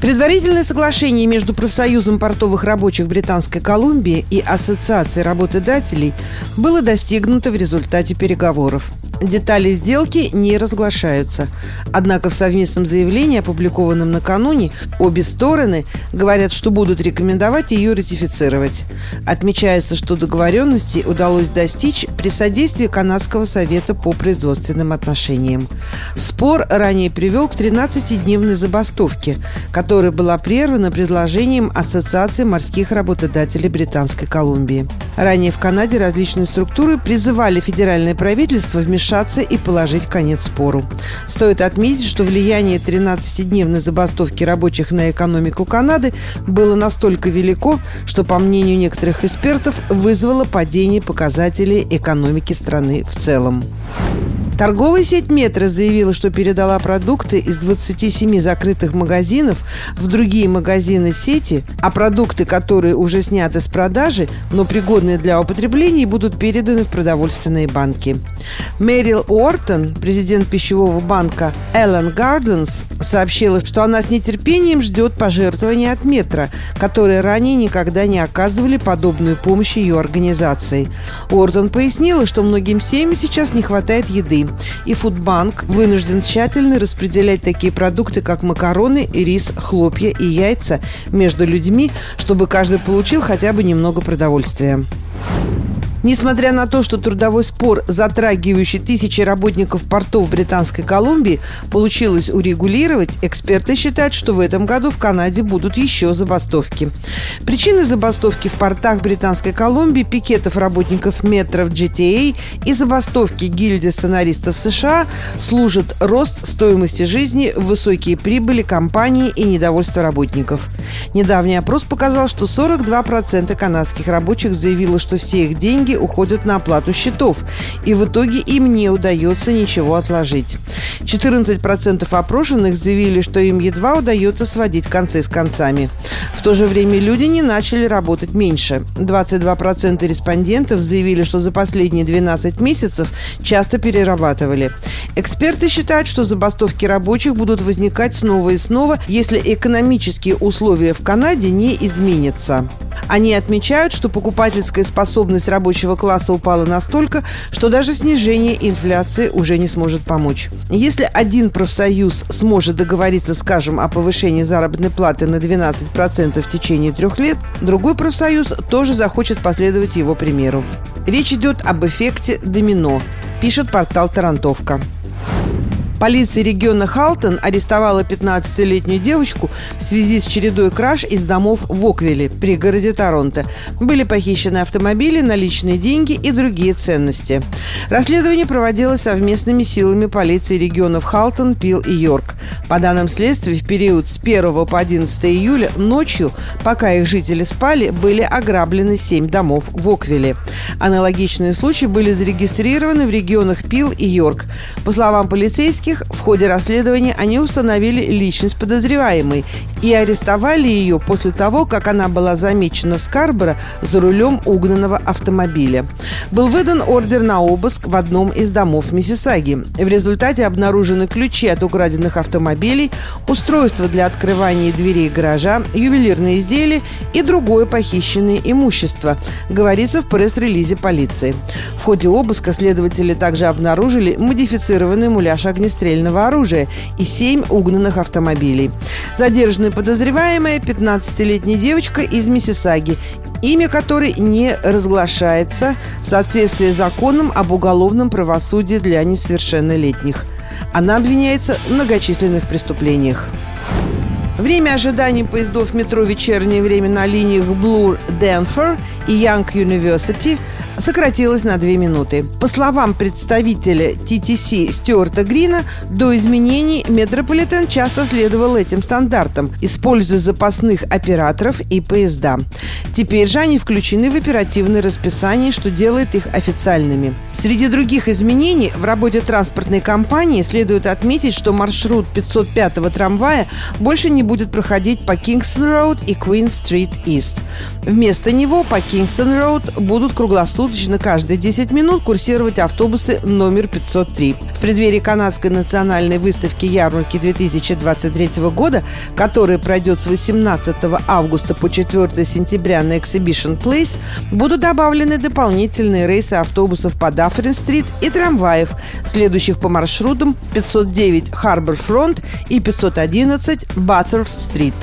Предварительное соглашение между профсоюзом портовых рабочих Британской Колумбии и Ассоциацией работодателей было достигнуто в результате переговоров. Детали сделки не разглашаются. Однако в совместном заявлении, опубликованном накануне, обе стороны говорят, что будут рекомендовать ее ратифицировать. Отмечается, что договоренности удалось достичь при содействии Канадского совета по производственным отношениям. Спор ранее привел к 13-дневной забастовке, которая была прервана предложением Ассоциации морских работодателей Британской Колумбии. Ранее в Канаде различные структуры призывали федеральное правительство вмешаться и положить конец спору. Стоит отметить, что влияние 13-дневной забастовки рабочих на экономику Канады было настолько велико, что, по мнению некоторых экспертов, вызвало падение показателей экономики страны в целом. Торговая сеть «Метро» заявила, что передала продукты из 27 закрытых магазинов в другие магазины сети, а продукты, которые уже сняты с продажи, но пригодные для употребления, будут переданы в продовольственные банки. Мэрил Уортон, президент пищевого банка Эллен Гарденс, сообщила, что она с нетерпением ждет пожертвования от «Метро», которые ранее никогда не оказывали подобную помощь ее организации. Уортон пояснила, что многим семьям сейчас не хватает еды, и Фудбанк вынужден тщательно распределять такие продукты, как макароны, рис, хлопья и яйца между людьми, чтобы каждый получил хотя бы немного продовольствия. Несмотря на то, что трудовой спор, затрагивающий тысячи работников портов Британской Колумбии, получилось урегулировать, эксперты считают, что в этом году в Канаде будут еще забастовки. Причины забастовки в портах Британской Колумбии, пикетов работников метров GTA и забастовки гильдии сценаристов США служат рост стоимости жизни, высокие прибыли компании и недовольство работников. Недавний опрос показал, что 42% канадских рабочих заявило, что все их деньги деньги уходят на оплату счетов, и в итоге им не удается ничего отложить. 14% опрошенных заявили, что им едва удается сводить концы с концами. В то же время люди не начали работать меньше. 22% респондентов заявили, что за последние 12 месяцев часто перерабатывали. Эксперты считают, что забастовки рабочих будут возникать снова и снова, если экономические условия в Канаде не изменятся. Они отмечают, что покупательская способность рабочего класса упала настолько, что даже снижение инфляции уже не сможет помочь. Если один профсоюз сможет договориться, скажем, о повышении заработной платы на 12% в течение трех лет, другой профсоюз тоже захочет последовать его примеру. Речь идет об эффекте домино, пишет портал «Тарантовка». Полиция региона Халтон арестовала 15-летнюю девочку в связи с чередой краж из домов в Оквилле, пригороде Торонто. Были похищены автомобили, наличные деньги и другие ценности. Расследование проводилось совместными силами полиции регионов Халтон, Пил и Йорк. По данным следствия, в период с 1 по 11 июля ночью, пока их жители спали, были ограблены 7 домов в Оквилле. Аналогичные случаи были зарегистрированы в регионах Пил и Йорк. По словам полицейских, полицейских в ходе расследования они установили личность подозреваемой и арестовали ее после того, как она была замечена в Скарборо за рулем угнанного автомобиля. Был выдан ордер на обыск в одном из домов Миссисаги. В результате обнаружены ключи от украденных автомобилей, устройства для открывания дверей гаража, ювелирные изделия и другое похищенное имущество, говорится в пресс-релизе полиции. В ходе обыска следователи также обнаружили модифицированный муляж огнестрельного оружия и 7 угнанных автомобилей. Задержанная подозреваемая 15-летняя девочка из Миссисаги, имя которой не разглашается в соответствии с законом об уголовном правосудии для несовершеннолетних. Она обвиняется в многочисленных преступлениях. Время ожидания поездов метро «Вечернее время» на линиях Блур-Денфер и Yonge University сократилось на 2 минуты. По словам представителя TTC Стюарта Грина, до изменений Метрополитен часто следовал этим стандартам, используя запасных операторов и поезда. Теперь же они включены в оперативное расписание, что делает их официальными. Среди других изменений в работе транспортной компании следует отметить, что маршрут 505-го трамвая больше не будет проходить по Кингстон-Роуд и Квин-Стрит Ист. Вместо него по Кингстон-Роуд будут круглосуточно каждые 10 минут курсировать автобусы номер 503. В преддверии канадской национальной выставки ярмарки 2023 года, которая пройдет с 18 августа по 4 сентября на Exhibition Place, будут добавлены дополнительные рейсы автобусов по Дафферин-стрит и трамваев, следующих по маршрутам 509 Harbourfront и 511 Батерст-стрит.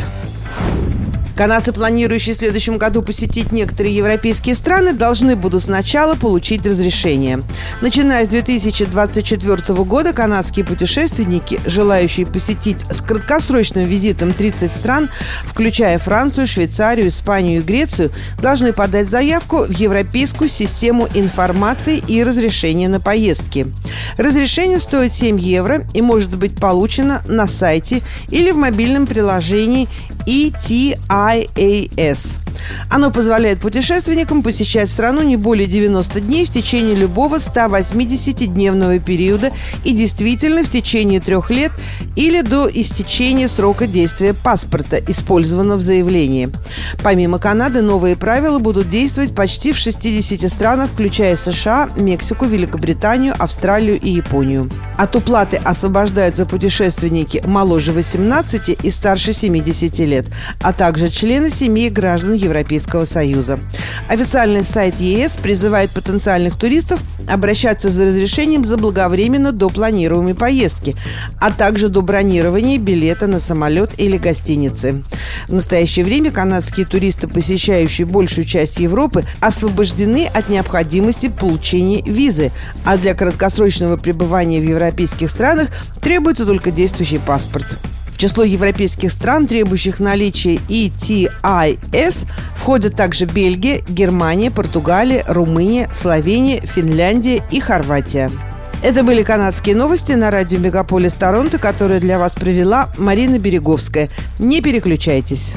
Канадцы, планирующие в следующем году посетить некоторые европейские страны, должны будут сначала получить разрешение. Начиная с 2024 года канадские путешественники, желающие посетить с краткосрочным визитом 30 стран, включая Францию, Швейцарию, Испанию и Грецию, должны подать заявку в Европейскую систему информации и разрешения на поездки. Разрешение стоит 7 евро и может быть получено на сайте или в мобильном приложении ETIAS. Оно позволяет путешественникам посещать страну не более 90 дней в течение любого 180-дневного периода и действительно в течение трех лет или до истечения срока действия паспорта, использованного в заявлении. Помимо Канады, новые правила будут действовать почти в 60 странах, включая США, Мексику, Великобританию, Австралию и Японию. От уплаты освобождаются путешественники моложе 18 и старше 70 лет, а также члены семей граждан Европейского Союза. Официальный сайт ЕС призывает потенциальных туристов обращаться за разрешением заблаговременно до планируемой поездки, а также до бронирования билета на самолет или гостиницы. В настоящее время канадские туристы, посещающие большую часть Европы, освобождены от необходимости получения визы, а для краткосрочного пребывания в европейских странах требуется только действующий паспорт. В число европейских стран, требующих наличия ETIS, входят также Бельгия, Германия, Португалия, Румыния, Словения, Финляндия и Хорватия. Это были канадские новости на радио Мегаполис Торонто, которые для вас провела Марина Береговская. Не переключайтесь.